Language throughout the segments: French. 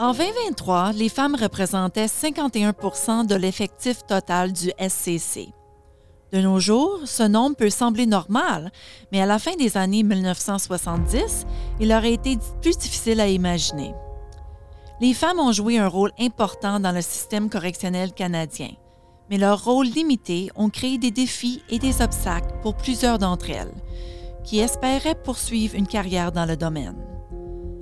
En 2023, les femmes représentaient 51 de l'effectif total du SCC. De nos jours, ce nombre peut sembler normal, mais à la fin des années 1970, il aurait été plus difficile à imaginer. Les femmes ont joué un rôle important dans le système correctionnel canadien, mais leur rôle limité ont créé des défis et des obstacles pour plusieurs d'entre elles, qui espéraient poursuivre une carrière dans le domaine.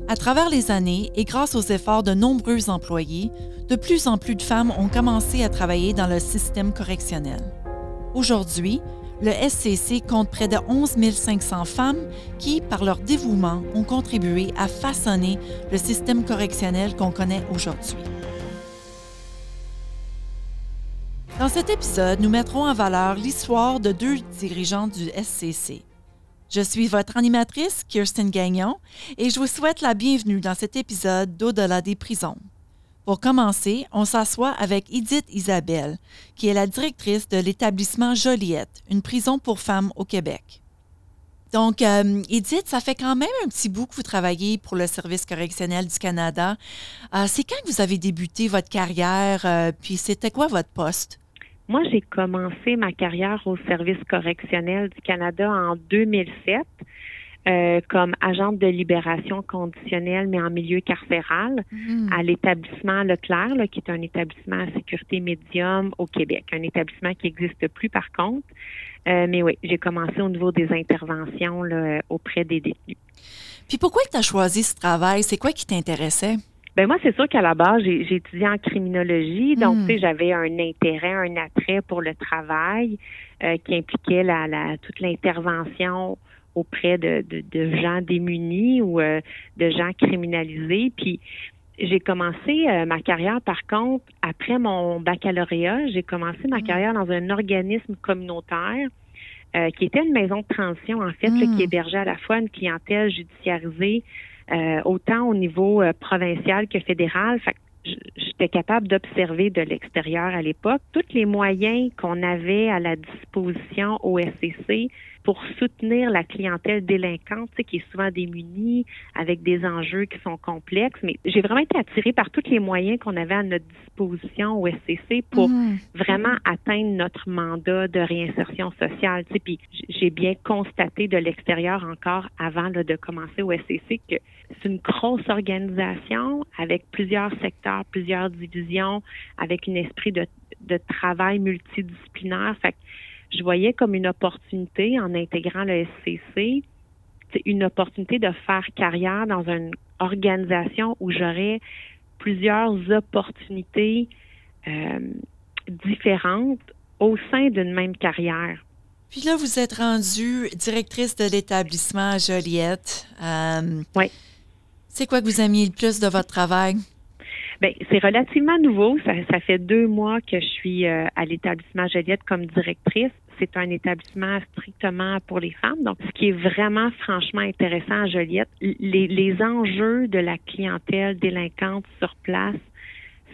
À travers les années et grâce aux efforts de nombreux employés, de plus en plus de femmes ont commencé à travailler dans le système correctionnel. Aujourd'hui, le SCC compte près de 11 500 femmes qui, par leur dévouement, ont contribué à façonner le système correctionnel qu'on connaît aujourd'hui. Dans cet épisode, nous mettrons en valeur l'histoire de deux dirigeants du SCC, je suis votre animatrice, Kirsten Gagnon, et je vous souhaite la bienvenue dans cet épisode d'Au-delà des prisons. Pour commencer, on s'assoit avec Edith Isabelle, qui est la directrice de l'établissement Joliette, une prison pour femmes au Québec. Donc, euh, Edith, ça fait quand même un petit bout que vous travaillez pour le Service correctionnel du Canada. Euh, c'est quand que vous avez débuté votre carrière, euh, puis c'était quoi votre poste? Moi, j'ai commencé ma carrière au service correctionnel du Canada en 2007 euh, comme agente de libération conditionnelle, mais en milieu carcéral, mm-hmm. à l'établissement Leclerc, qui est un établissement à sécurité médium au Québec, un établissement qui n'existe plus par contre. Euh, mais oui, j'ai commencé au niveau des interventions auprès des détenus. Puis pourquoi tu as choisi ce travail? C'est quoi qui t'intéressait? Ben moi, c'est sûr qu'à la base, j'ai étudié en criminologie, donc hmm. tu sais, j'avais un intérêt, un attrait pour le travail euh, qui impliquait la, la toute l'intervention auprès de, de, gens démunis ou euh, de gens criminalisés. Puis j'ai commencé euh, ma carrière, par contre, après mon baccalauréat, j'ai commencé ma hmm. carrière dans un organisme communautaire qui était une maison de transition, en fait, qui hmm. hébergeait à la fois une clientèle judiciarisée euh, autant au niveau euh, provincial que fédéral. Fait j'étais capable d'observer de l'extérieur à l'époque tous les moyens qu'on avait à la disposition au SCC pour soutenir la clientèle délinquante, tu sais, qui est souvent démunie, avec des enjeux qui sont complexes. Mais j'ai vraiment été attirée par tous les moyens qu'on avait à notre disposition au SCC pour vraiment atteindre notre mandat de réinsertion sociale. Tu sais, puis j'ai bien constaté de l'extérieur encore avant là, de commencer au SCC que c'est une grosse organisation avec plusieurs secteurs, plusieurs divisions, avec un esprit de, de travail multidisciplinaire. Fait je voyais comme une opportunité en intégrant le SCC, une opportunité de faire carrière dans une organisation où j'aurais plusieurs opportunités euh, différentes au sein d'une même carrière. Puis là, vous êtes rendue directrice de l'établissement Joliette. Euh, oui. C'est quoi que vous aimiez le plus de votre travail? Bien, c'est relativement nouveau. Ça, fait deux mois que je suis euh, à l'établissement Joliette comme directrice. C'est un établissement strictement pour les femmes. Donc, ce qui est vraiment franchement intéressant à Joliette, les, les enjeux de la clientèle délinquante sur place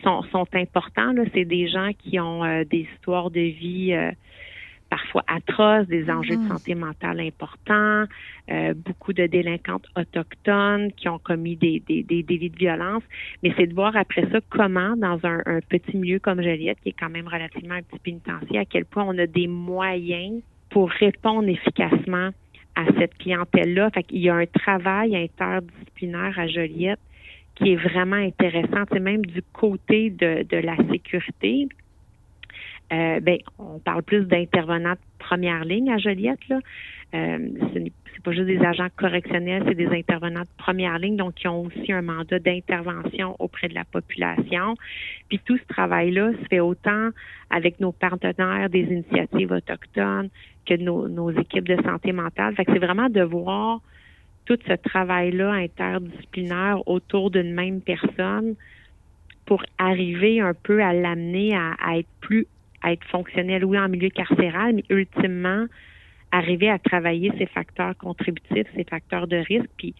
sont, sont importants. C'est des gens qui ont euh, des histoires de vie euh, parfois atroces, des enjeux de mm. santé mentale importants, euh, beaucoup de délinquantes autochtones qui ont commis des, des, des délits de violence. Mais c'est de voir après ça comment, dans un, un, petit milieu comme Joliette, qui est quand même relativement un petit pénitencier, à quel point on a des moyens pour répondre efficacement à cette clientèle-là. Fait qu'il y a un travail interdisciplinaire à Joliette qui est vraiment intéressant, c'est même du côté de, de la sécurité, euh, ben, on parle plus d'intervenants de première ligne à Joliette. Là. Euh, c'est pas juste des agents correctionnels, c'est des intervenants de première ligne, donc qui ont aussi un mandat d'intervention auprès de la population. Puis tout ce travail-là se fait autant avec nos partenaires des initiatives autochtones que nos, équipes de santé mentale. Fait que c'est vraiment de voir tout ce travail-là interdisciplinaire autour d'une même personne pour arriver un peu à l'amener à être plus à être fonctionnel, oui, en milieu carcéral, mais ultimement, arriver à travailler ces facteurs contributifs, ces facteurs de risque, puis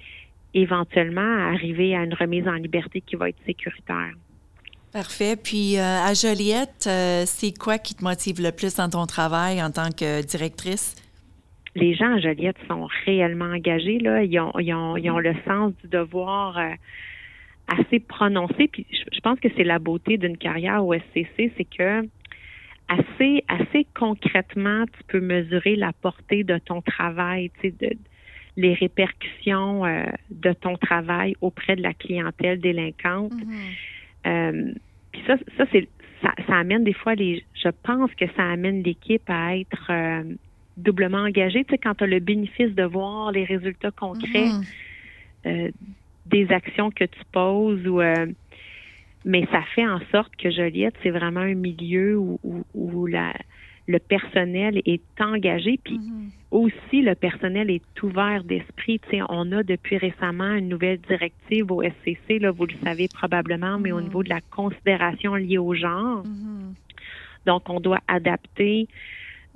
éventuellement arriver à une remise en liberté qui va être sécuritaire. Parfait. Puis euh, à Joliette, euh, c'est quoi qui te motive le plus dans ton travail en tant que directrice? Les gens à Joliette sont réellement engagés. Là. Ils, ont, ils ont, ils ont le sens du devoir. Euh, assez prononcé. Puis je, pense que c'est la beauté d'une carrière au SCC, c'est que assez, assez concrètement, tu peux mesurer la portée de ton travail, tu sais, de, les répercussions euh, de ton travail auprès de la clientèle délinquante. Mm-hmm. Euh, puis ça, ça c'est ça, ça, amène des fois les. Je pense que ça amène l'équipe à être euh, doublement engagée. Tu sais, quand tu as le bénéfice de voir les résultats concrets mm-hmm. des actions que tu poses ou mais ça fait en sorte que Joliette, c'est vraiment un milieu où, où, la, le personnel est engagé, puis mm-hmm. aussi le personnel est ouvert d'esprit. Tu sais, on a depuis récemment une nouvelle directive au SCC, là, vous le savez probablement, mais au mm-hmm. niveau de la considération liée au genre. Mm-hmm. Donc, on doit adapter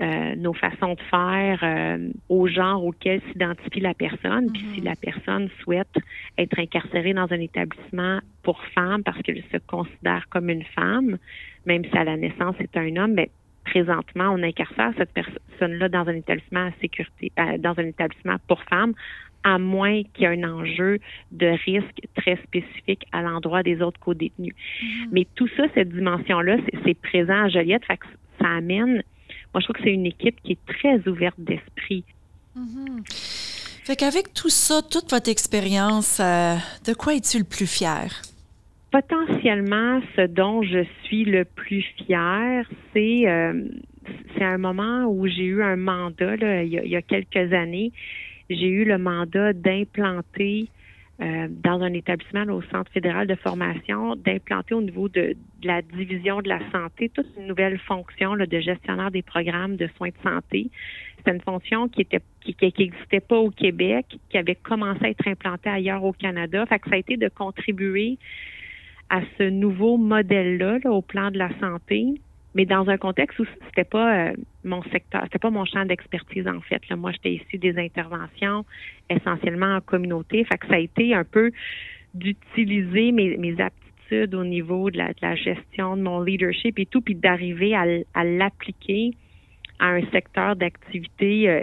euh, nos façons de faire euh, au genre auquel s'identifie la personne. Puis si mhm. la personne souhaite être incarcérée dans un établissement pour femmes parce qu'elle se considère comme une femme, même si à la naissance c'est un homme, ben, présentement on incarcère cette personne-là dans un établissement à sécurité, euh, dans un établissement pour femmes à moins qu'il y ait un enjeu de risque très spécifique à l'endroit des autres co-détenus. Mhm. Mais tout ça, cette dimension-là, c'est présent à Joliette, fait que ça amène moi, je trouve que c'est une équipe qui est très ouverte d'esprit. Mm-hmm. Fait qu'avec tout ça, toute votre expérience, euh, de quoi es-tu le plus fier? Potentiellement, ce dont je suis le plus fier, c'est euh, c'est un moment où j'ai eu un mandat, là, il, y a, quelques années, j'ai eu le mandat d'implanter euh, dans un établissement au Centre fédéral de formation, d'implanter au niveau de, la division de la santé toute une nouvelle fonction là, de gestionnaire des programmes de soins de santé. C'est une fonction qui était qui n'existait pas au Québec, qui avait commencé à être implantée ailleurs au Canada. Fait que ça a été de contribuer à ce nouveau modèle-là là, au plan de la santé mais dans un contexte où c'était pas euh, mon secteur, c'était pas mon champ d'expertise en fait. Moi, j'étais issue des interventions essentiellement en communauté, fait que ça a été un peu d'utiliser mes, mes aptitudes au niveau de la, de la, gestion de mon leadership et tout, puis d'arriver à, à l'appliquer à un secteur d'activité euh,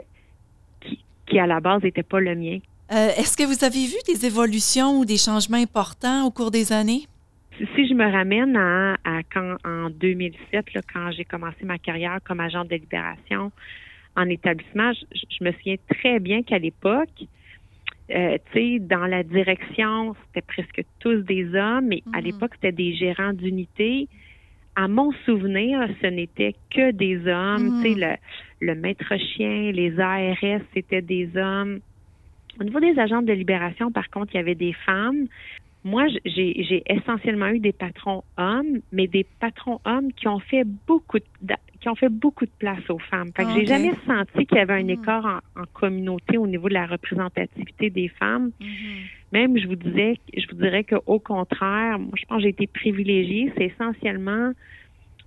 qui, qui à la base n'était pas le mien. Euh, est-ce que vous avez vu des évolutions ou des changements importants au cours des années? Si je me ramène à, quand en 2007, là, quand j'ai commencé ma carrière comme agent de libération en établissement, je, me souviens très bien qu'à l'époque, euh, tu sais, dans la direction, c'était presque tous des hommes, mais à mhm. l'époque, c'était des gérants d'unité. À mon souvenir, ce n'était que des hommes. Tu sais, mhm. le, le maître chien, les ARS, c'était des hommes. Au niveau des agents de libération, par contre, il y avait des femmes. Moi, j'ai essentiellement eu des patrons hommes, mais des patrons hommes qui ont fait beaucoup de, qui ont fait beaucoup de place aux femmes. Fait que j'ai jamais senti qu'il y avait un hmm. écart en, communauté au niveau de la représentativité des femmes. Mm-hmm. Même, je vous disais, je vous dirais qu'au contraire, moi, je pense que j'ai été privilégiée. C'est essentiellement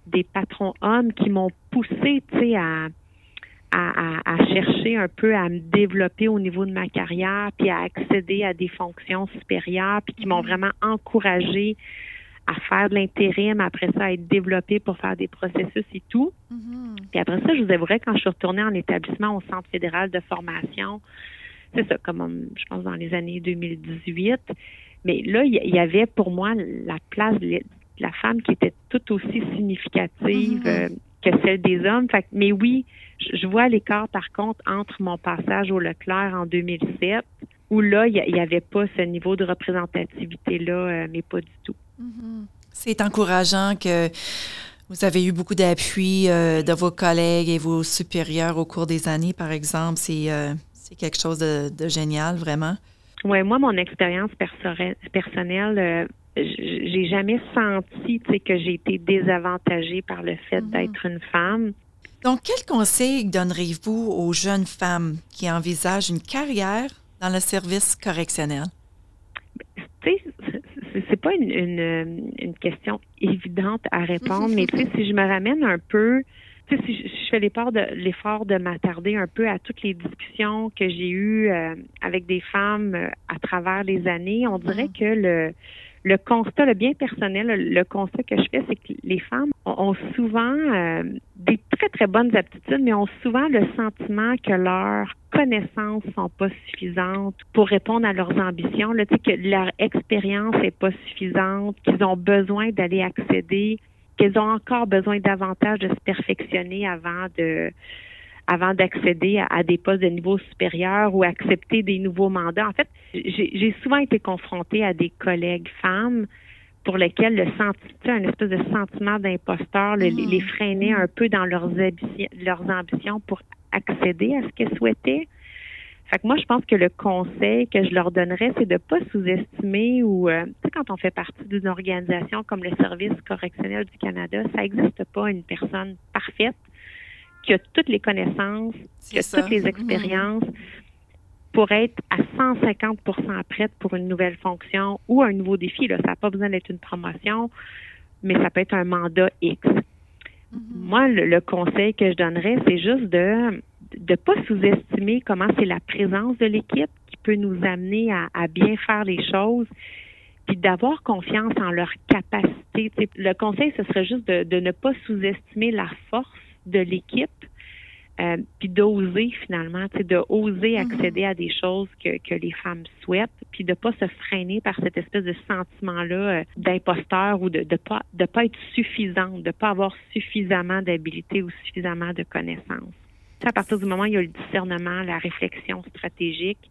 des patrons hommes qui m'ont poussé, tu sais, à à, chercher un peu à me développer au niveau de ma carrière, puis à accéder à des fonctions supérieures, puis qui m'ont mm-hmm. vraiment encouragé à faire de l'intérim, après ça, à être développé pour faire des processus et tout. Mm-hmm. Puis après ça, je vous avouerai, quand je suis retournée en établissement au Centre fédéral de formation, c'est ça, comme je pense dans les années 2018, mais là, il y, avait pour moi la place de la femme qui était tout aussi significative mm-hmm. euh, que celle des hommes. Fait, mais oui, je vois l'écart, par contre, entre mon passage au Leclerc en 2007, où là, il n'y avait pas ce niveau de représentativité-là, euh, mais pas du tout. Mm-hmm. C'est encourageant que vous avez eu beaucoup d'appui euh, de vos collègues et vos supérieurs au cours des années, par exemple. C'est euh, quelque chose de, génial, vraiment. Oui, moi, mon expérience personnelle, j'ai jamais senti que j'ai été désavantagée par le fait mm-hmm. d'être une femme. Donc, quel conseil donneriez-vous aux jeunes femmes qui envisagent une carrière dans le service correctionnel? c'est pas une, une, question évidente à répondre, mais si je me ramène un peu, si je, fais l'effort de l'effort de m'attarder un peu à toutes les discussions que j'ai eues euh, avec des femmes euh, à travers les années, on dirait mm-hmm. que le le constat, le bien personnel, le, constat que je fais, c'est que les femmes ont, souvent euh, des très, très bonnes aptitudes, mais ont souvent le sentiment que leur connaissances sont pas suffisantes pour répondre à leurs ambitions, là, que leur expérience est pas suffisante, qu'ils ont besoin d'aller accéder, qu'ils ont encore besoin davantage de se perfectionner avant de avant d'accéder à, des postes de niveau supérieur ou accepter des nouveaux mandats. En fait, j'ai souvent été confrontée à des collègues femmes pour lesquels le sentiment, un espèce de sentiment d'imposteur les, les, freinait un peu dans leurs, leurs ambitions pour accéder à ce qu'elles souhaitaient. Fait que moi, je pense que le conseil que je leur donnerais, c'est de ne pas sous-estimer ou, euh, tu sais, quand on fait partie d'une organisation comme le Service correctionnel du Canada, ça n'existe pas une personne parfaite qui a toutes les connaissances, qui a toutes les expériences pour être à 150% prête pour une nouvelle fonction ou un nouveau défi. Là. Ça n'a pas besoin d'être une promotion, mais ça peut être un mandat X. Mm-hmm. Moi, le, conseil que je donnerais, c'est juste de ne pas sous-estimer comment c'est la présence de l'équipe qui peut nous amener à, bien faire les choses, puis d'avoir confiance en leur capacité. le conseil, ce serait juste de ne pas sous-estimer la force de l'équipe, euh, puis d'oser finalement, de oser mhm. accéder à des choses que, que les femmes souhaitent, puis de pas se freiner par cette espèce de sentiment-là euh, d'imposteur ou de de pas de pas être suffisante, de pas avoir suffisamment d'habilité ou suffisamment de connaissances. à partir du moment où il y a le discernement, la réflexion stratégique,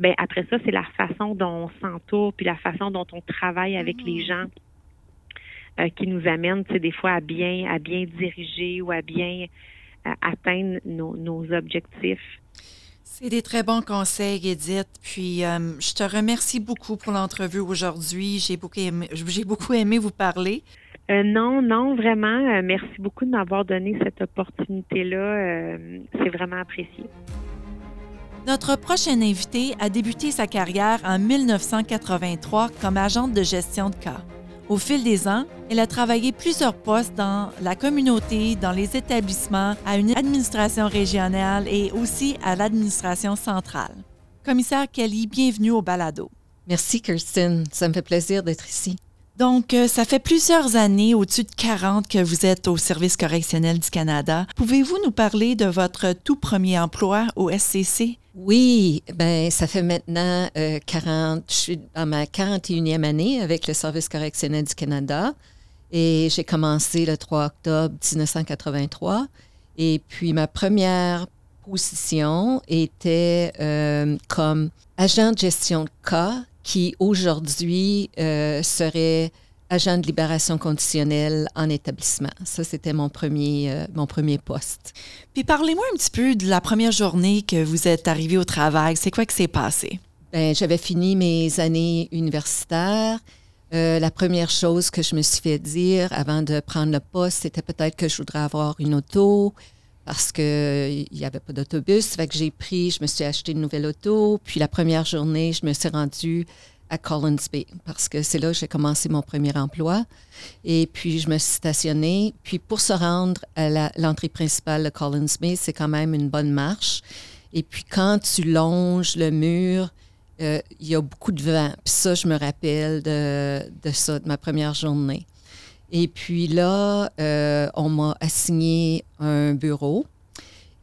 ben après ça, c'est la façon dont on s'entoure, puis la façon dont on travaille avec les mhm. gens euh, qui nous amène, tu sais, des fois à bien à bien diriger ou à bien atteindre nos, objectifs. C'est des très bons conseils, Edith. Puis, euh, je te remercie beaucoup pour l'entrevue aujourd'hui. J'ai beaucoup aimé, j'ai beaucoup aimé vous parler. Euh, non, non, vraiment. Euh, merci beaucoup de m'avoir donné cette opportunité-là. c'est vraiment apprécié. Notre prochaine invitée a débuté sa carrière en 1983 comme agente de gestion de cas. Au fil des ans, elle a travaillé plusieurs postes dans la communauté, dans les établissements, à une administration régionale et aussi à l'administration centrale. Commissaire Kelly, bienvenue au balado. Merci, Kirsten. Ça me fait plaisir d'être ici. Donc, euh, ça fait plusieurs années, au-dessus de 40, que vous êtes au Service correctionnel du Canada. Pouvez-vous nous parler de votre tout premier emploi au SCC? Oui, ben ça fait maintenant 40, euh, je suis dans ma 41e année avec le Service correctionnel du Canada et j'ai commencé le 3 octobre 1983. Et puis ma première position était euh, comme agent de gestion de cas qui aujourd'hui euh, serait agent de libération conditionnelle en établissement. Ça, c'était mon premier, euh, mon premier poste. Puis parlez-moi un petit peu de la première journée que vous êtes arrivé au travail. C'est quoi qui s'est passé? Bien, j'avais fini mes années universitaires. Euh, la première chose que je me suis fait dire avant de prendre le poste, c'était peut-être que je voudrais avoir une auto parce qu'il n'y avait pas d'autobus. Fait que j'ai pris, je me suis acheté une nouvelle auto. Puis la première journée, je me suis rendue à Collins Bay parce que c'est là que j'ai commencé mon premier emploi. Et puis, je me suis stationnée. Puis, pour se rendre à l'entrée principale de Collins Bay, c'est quand même une bonne marche. Et puis, quand tu longes le mur, euh, il y a beaucoup de vent. Puis ça, je me rappelle de, de ça, de ma première journée. Et puis là, euh, on m'a assigné un bureau.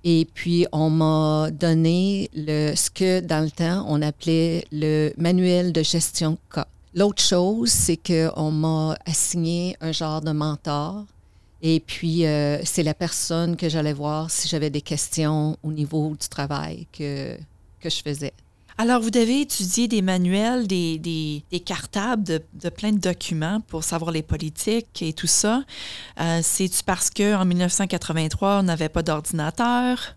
Et puis, on m'a donné le, ce que, dans le temps, on appelait le manuel de gestion cas. L'autre chose, c'est qu'on m'a assigné un genre de mentor. Et puis, euh, c'est la personne que j'allais voir si j'avais des questions au niveau du travail que je faisais. Alors, vous devez étudier des manuels, des, cartables de, plein de documents pour savoir les politiques et tout ça. Euh, c'est-tu parce qu'en 1983, on n'avait pas d'ordinateur?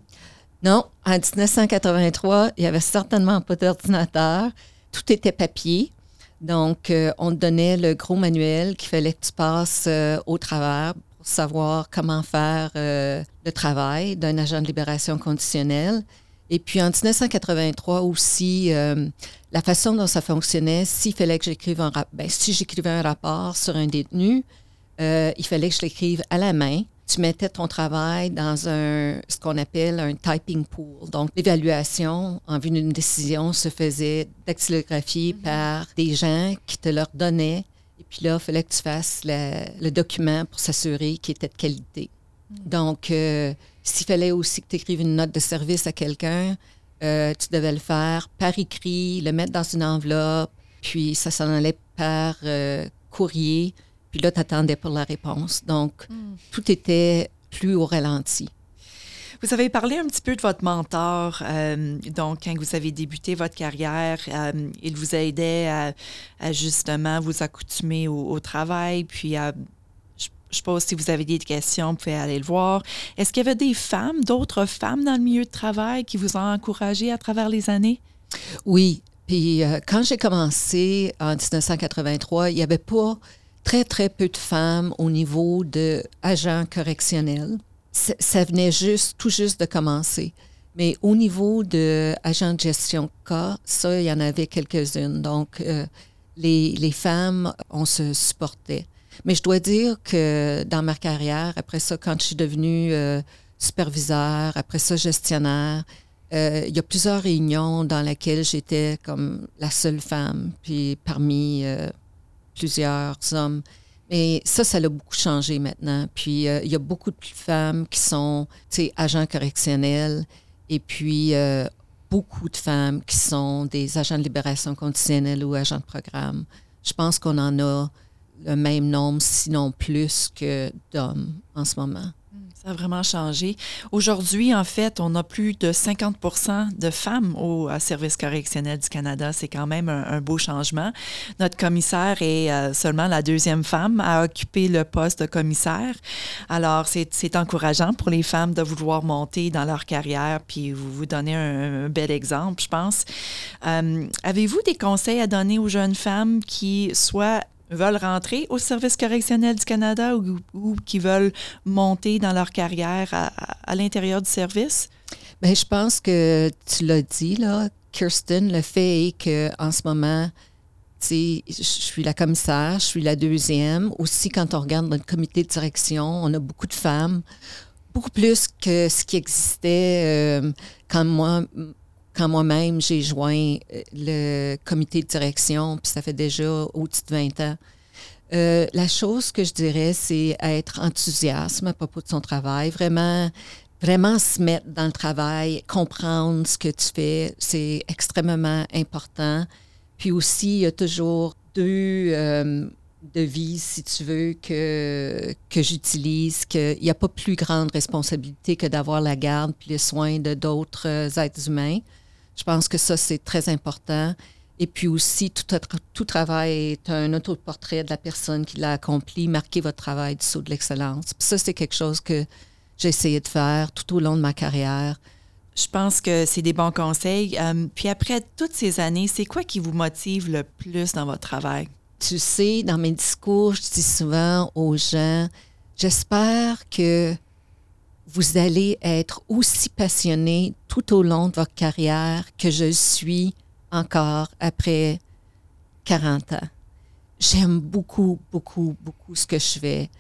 Non, en 1983, il n'y avait certainement pas d'ordinateur. Tout était papier. Donc, euh, on te donnait le gros manuel qu'il fallait que tu passes euh, au travers pour savoir comment faire le travail d'un agent de libération conditionnelle. Et puis en 1983 aussi, euh, la façon dont ça fonctionnait, s'il fallait que j'écrive un rapport, ben, si j'écrivais un rapport sur un détenu, euh, il fallait que je l'écrive à la main. Tu mettais ton travail dans un, ce qu'on appelle un typing pool. Donc, l'évaluation en vue d'une décision se faisait dactylographie mm-hmm. par des gens qui te leur donnaient. Et puis là, il fallait que tu fasses le document pour s'assurer qu'il était de qualité. Donc, euh, s'il fallait aussi que tu écrives une note de service à quelqu'un, euh, tu devais le faire par écrit, le mettre dans une enveloppe, puis ça s'en allait par euh, courrier, puis là, tu attendais pour la réponse. Donc, Hmm. tout était plus au ralenti. Vous avez parlé un petit peu de votre mentor. euh, donc, quand vous avez débuté votre carrière, euh, il vous aidait à, à justement vous accoutumer au, au travail. Puis, à, je, suppose si vous avez des questions, vous pouvez aller le voir. Est-ce qu'il y avait des femmes, d'autres femmes dans le milieu de travail qui vous ont encouragé à travers les années? Oui, puis euh, quand j'ai commencé en 1983, il n'y avait pas très, très peu de femmes au niveau de agents correctionnels. Ça, venait juste, tout juste de commencer. Mais au niveau de agents de gestion cas, ça, il y en avait quelques-unes. Donc, euh, les, les femmes, on se supportait. Mais je dois dire que dans ma carrière, après ça, quand je suis devenue euh, superviseur, après ça, gestionnaire, euh, il y a plusieurs réunions dans lesquelles j'étais comme la seule femme, puis parmi euh, plusieurs hommes. Mais ça, ça a beaucoup changé maintenant. Puis euh, il y a beaucoup de femmes qui sont, agents correctionnels, et puis beaucoup de femmes qui sont des agents de libération conditionnelle ou agents de programme. Je pense qu'on en a le même nombre, sinon plus que d'hommes en ce moment. Ça a vraiment changé. Aujourd'hui, en fait, on a plus de 50 de femmes au service correctionnel du Canada. C'est quand même un, beau changement. Notre commissaire est euh, seulement la deuxième femme à occuper le poste de commissaire. Alors, c'est encourageant pour les femmes de vouloir monter dans leur carrière, puis vous vous donnez un, un bel exemple, je pense. Euh, Avez-vous des conseils à donner aux jeunes femmes qui soit veulent rentrer au service correctionnel du Canada ou, qui veulent monter dans leur carrière à l'intérieur du service? Bien, je pense que tu l'as dit, là, Kirsten, le fait est qu'en ce moment, je suis la commissaire, je suis la deuxième. Aussi, quand on regarde notre comité de direction, on a beaucoup de femmes, beaucoup plus que ce qui existait euh, quand moi, quand moi-même j'ai joint le comité de direction, puis ça fait déjà au-dessus de 20 ans. Euh, la chose que je dirais, c'est être enthousiasme à propos de son travail, vraiment, vraiment se mettre dans le travail, comprendre ce que tu fais, c'est extrêmement important. Puis aussi, il y a toujours deux euh, devises, si tu veux, que, que j'utilise, qu'il n'y a pas plus grande responsabilité que d'avoir la garde puis les soins de d'autres êtres humains. Je pense que ça, c'est très important. Et puis aussi, tout, tout travail est un autoportrait de la personne qui l'a accompli, marquer votre travail du saut de l'excellence. Puis ça, c'est quelque chose que j'ai essayé de faire tout au long de ma carrière. Je pense que c'est des bons conseils. Euh, puis après toutes ces années, c'est quoi qui vous motive le plus dans votre travail? Tu sais, dans mes discours, je dis souvent aux gens, j'espère que vous allez être aussi passionné tout au long de votre carrière que je suis encore après 40 ans. J'aime beaucoup, beaucoup, beaucoup ce que je fais.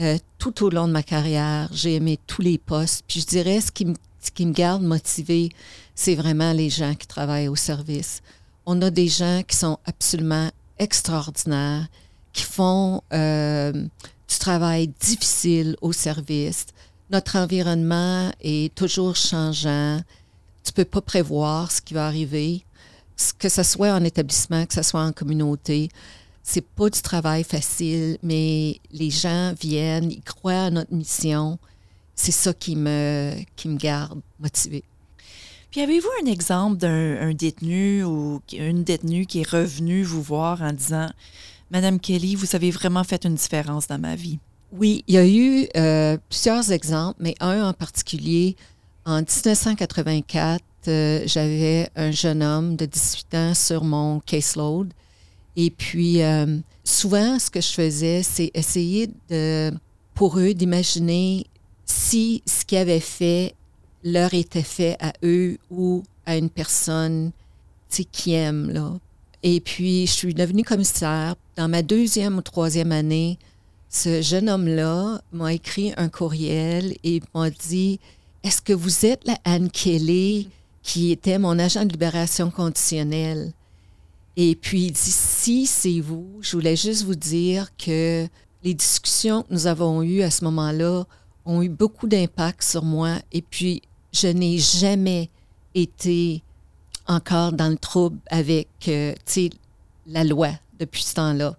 Euh, tout au long de ma carrière, j'ai aimé tous les postes. Puis je dirais, ce qui me, qui me garde motivé, c'est vraiment les gens qui travaillent au service. On a des gens qui sont absolument extraordinaires, qui font euh, du travail difficile au service. Notre environnement est toujours changeant. Tu peux pas prévoir ce qui va arriver, que ce soit en établissement, que ce soit en communauté. C'est pas du travail facile, mais les gens viennent, ils croient à notre mission. C'est ça qui me, qui me garde motivée. Puis avez-vous un exemple d'un détenu ou une détenue qui est revenue vous voir en disant Madame Kelly, vous avez vraiment fait une différence dans ma vie? Oui, il y a eu euh, plusieurs exemples, mais un en particulier. En 1984, euh, j'avais un jeune homme de 18 ans sur mon caseload. Et puis, euh, souvent, ce que je faisais, c'est essayer de, pour eux d'imaginer si ce qu'ils avaient fait leur était fait à eux ou à une personne qui aime. Là. Et puis, je suis devenue commissaire. Dans ma deuxième ou troisième année, ce jeune homme-là m'a écrit un courriel et m'a dit Est-ce que vous êtes la Anne Kelly qui était mon agent de libération conditionnelle Et puis il dit Si c'est vous, je voulais juste vous dire que les discussions que nous avons eues à ce moment-là ont eu beaucoup d'impact sur moi et puis je n'ai jamais été encore dans le trouble avec euh, la loi depuis ce temps-là.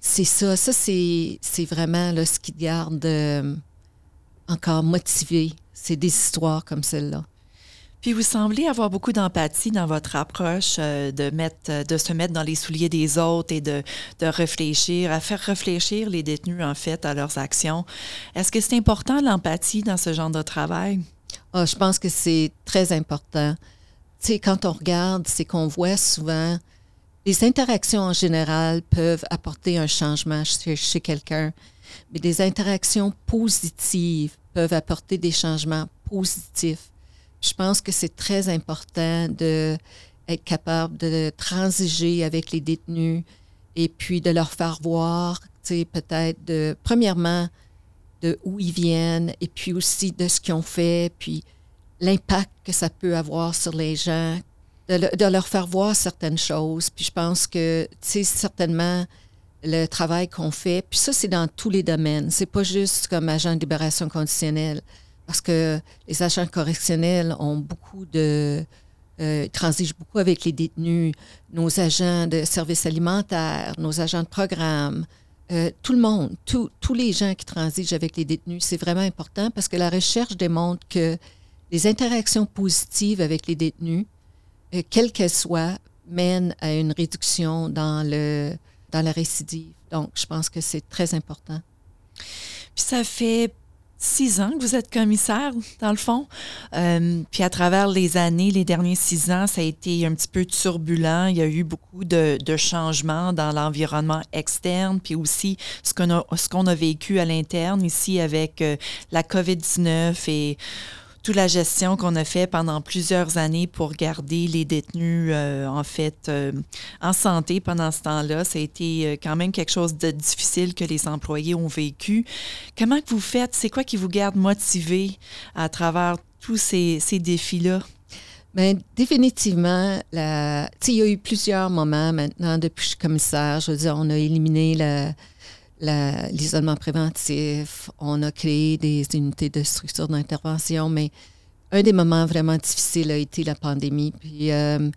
C'est ça. Ça, c'est, vraiment là, ce qui garde euh, encore motivé. C'est des histoires comme celle-là. Puis vous semblez avoir beaucoup d'empathie dans votre approche euh, de, mettre, de se mettre dans les souliers des autres et de, de, réfléchir, à faire réfléchir les détenus en fait à leurs actions. Est-ce que c'est important l'empathie dans ce genre de travail? Oh, je pense que c'est très important. Tu sais, quand on regarde, c'est qu'on voit souvent les interactions en général peuvent apporter un changement chez, quelqu'un, mais des interactions positives peuvent apporter des changements positifs. Je pense que c'est très important de être capable de transiger avec les détenus et puis de leur faire voir, peut-être de, premièrement, de où ils viennent et puis aussi de ce qu'ils ont fait, puis l'impact que ça peut avoir sur les gens, de, leur faire voir certaines choses. Puis je pense que, tu sais, certainement, le travail qu'on fait, puis ça, c'est dans tous les domaines. C'est pas juste comme agent de libération conditionnelle, parce que les agents correctionnels ont beaucoup de... Euh, transigent beaucoup avec les détenus, nos agents de services alimentaires, nos agents de programme, euh, tout le monde, tous les gens qui transigent avec les détenus, c'est vraiment important parce que la recherche démontre que les interactions positives avec les détenus, euh, quelles qu'elles soient, mènent à une réduction dans, le, dans la récidive. Donc, je pense que c'est très important. Puis ça fait six ans que vous êtes commissaire, dans le fond. Euh, puis à travers les années, les derniers six ans, ça a été un petit peu turbulent. Il y a eu beaucoup de, de changements dans l'environnement externe, puis aussi ce qu'on a, ce qu'on a vécu à l'interne ici avec euh, la COVID-19 et toute la gestion qu'on a fait pendant plusieurs années pour garder les détenus euh, en fait euh, en santé pendant ce temps-là. Ça a été euh, quand même quelque chose de difficile que les employés ont vécu. Comment que vous faites? C'est quoi qui vous garde motivé à travers tous ces, ces défis-là? Bien, définitivement, la... il y a eu plusieurs moments maintenant depuis que je suis commissaire. Je veux dire, on a éliminé la, l'isolement préventif, on a créé des unités de structure d'intervention, mais un des moments vraiment difficiles a été la pandémie. Puis euh,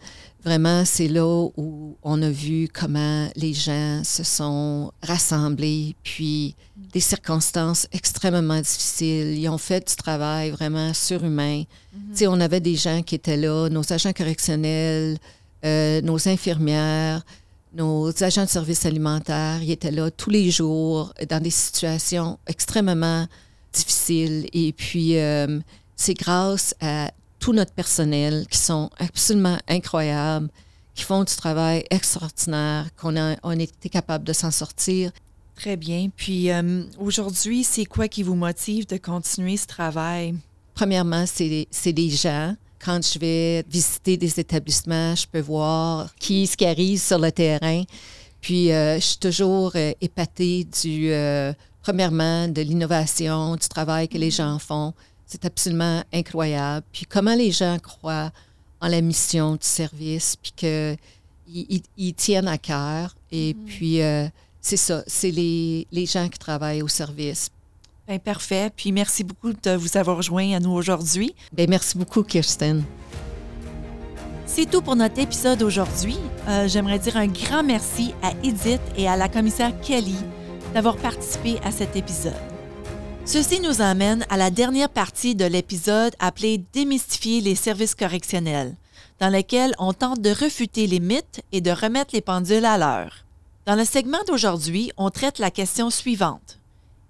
vraiment, c'est là où on a vu comment les gens se sont rassemblés, puis des circonstances extrêmement difficiles. Ils ont fait du travail vraiment surhumain. Mm-hmm. On avait des gens qui étaient là, nos agents correctionnels, euh, nos infirmières, nos agents de services alimentaires, ils étaient là tous les jours dans des situations extrêmement difficiles. Et puis, euh, c'est grâce à tout notre personnel qui sont absolument incroyables, qui font du travail extraordinaire, qu'on a, on été capable de s'en sortir. Très bien. Puis euh, aujourd'hui, c'est quoi qui vous motive de continuer ce travail? Premièrement, c'est des gens quand je vais visiter des établissements, je peux voir qui ce qui arrive sur le terrain. Puis euh, je suis toujours euh, épatée du, euh, premièrement, de l'innovation, du travail que les mm-hmm. gens font. C'est absolument incroyable. Puis comment les gens croient en la mission du service, puis qu'ils ils, tiennent à cœur. Et mm-hmm. puis, c'est ça, c'est les, les gens qui travaillent au service. Bien, parfait. Puis merci beaucoup de vous avoir joint à nous aujourd'hui. Bien, merci beaucoup, Kirsten. C'est tout pour notre épisode aujourd'hui. Euh, j'aimerais dire un grand merci à Edith et à la commissaire Kelly d'avoir participé à cet épisode. Ceci nous amène à la dernière partie de l'épisode appelée Démystifier les services correctionnels, dans lequel on tente de refuter les mythes et de remettre les pendules à l'heure. Dans le segment d'aujourd'hui, on traite la question suivante.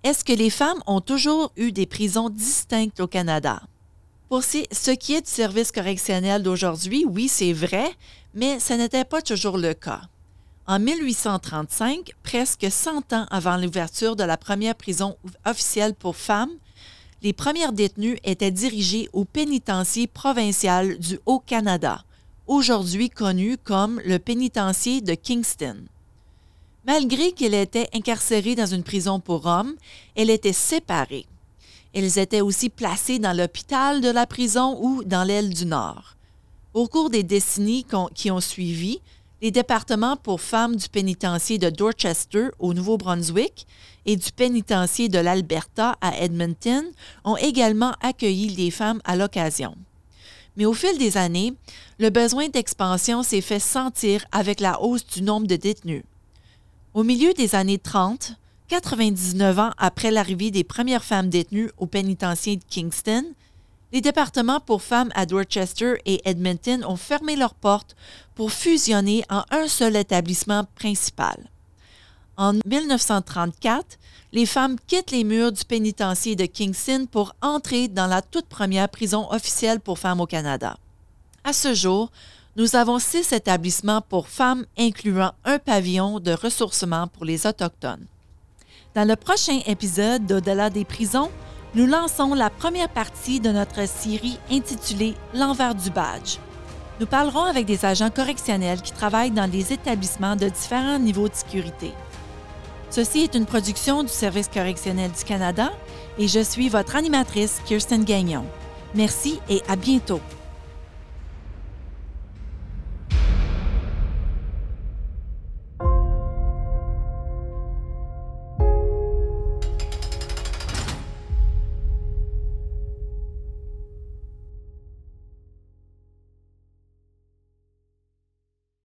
Est-ce que les femmes ont toujours eu des prisons distinctes au Canada? Pour ce qui est du service correctionnel d'aujourd'hui, oui, c'est vrai, mais ce n'était pas toujours le cas. En 1835, presque 100 ans avant l'ouverture de la première prison officielle pour femmes, les premières détenues étaient dirigées au pénitencier provincial du Haut-Canada, aujourd'hui connu comme le pénitencier de Kingston. Malgré qu'elle était incarcérée dans une prison pour hommes, elle était séparée. Elles étaient aussi placées dans l'hôpital de la prison ou dans l'aile du Nord. Au cours des décennies qui ont suivi, les départements pour femmes du pénitencier de Dorchester au Nouveau-Brunswick et du pénitencier de l'Alberta à Edmonton ont également accueilli les femmes à l'occasion. Mais au fil des années, le besoin d'expansion s'est fait sentir avec la hausse du nombre de détenus. Au milieu des années 30, 99 ans après l'arrivée des premières femmes détenues au pénitencier de Kingston, les départements pour femmes à Dorchester et Edmonton ont fermé leurs portes pour fusionner en un seul établissement principal. En 1934, les femmes quittent les murs du pénitencier de Kingston pour entrer dans la toute première prison officielle pour femmes au Canada. À ce jour, nous avons six établissements pour femmes incluant un pavillon de ressourcement pour les Autochtones. Dans le prochain épisode d'Au-delà des prisons, nous lançons la première partie de notre série intitulée L'envers du badge. Nous parlerons avec des agents correctionnels qui travaillent dans des établissements de différents niveaux de sécurité. Ceci est une production du Service correctionnel du Canada et je suis votre animatrice Kirsten Gagnon. Merci et à bientôt.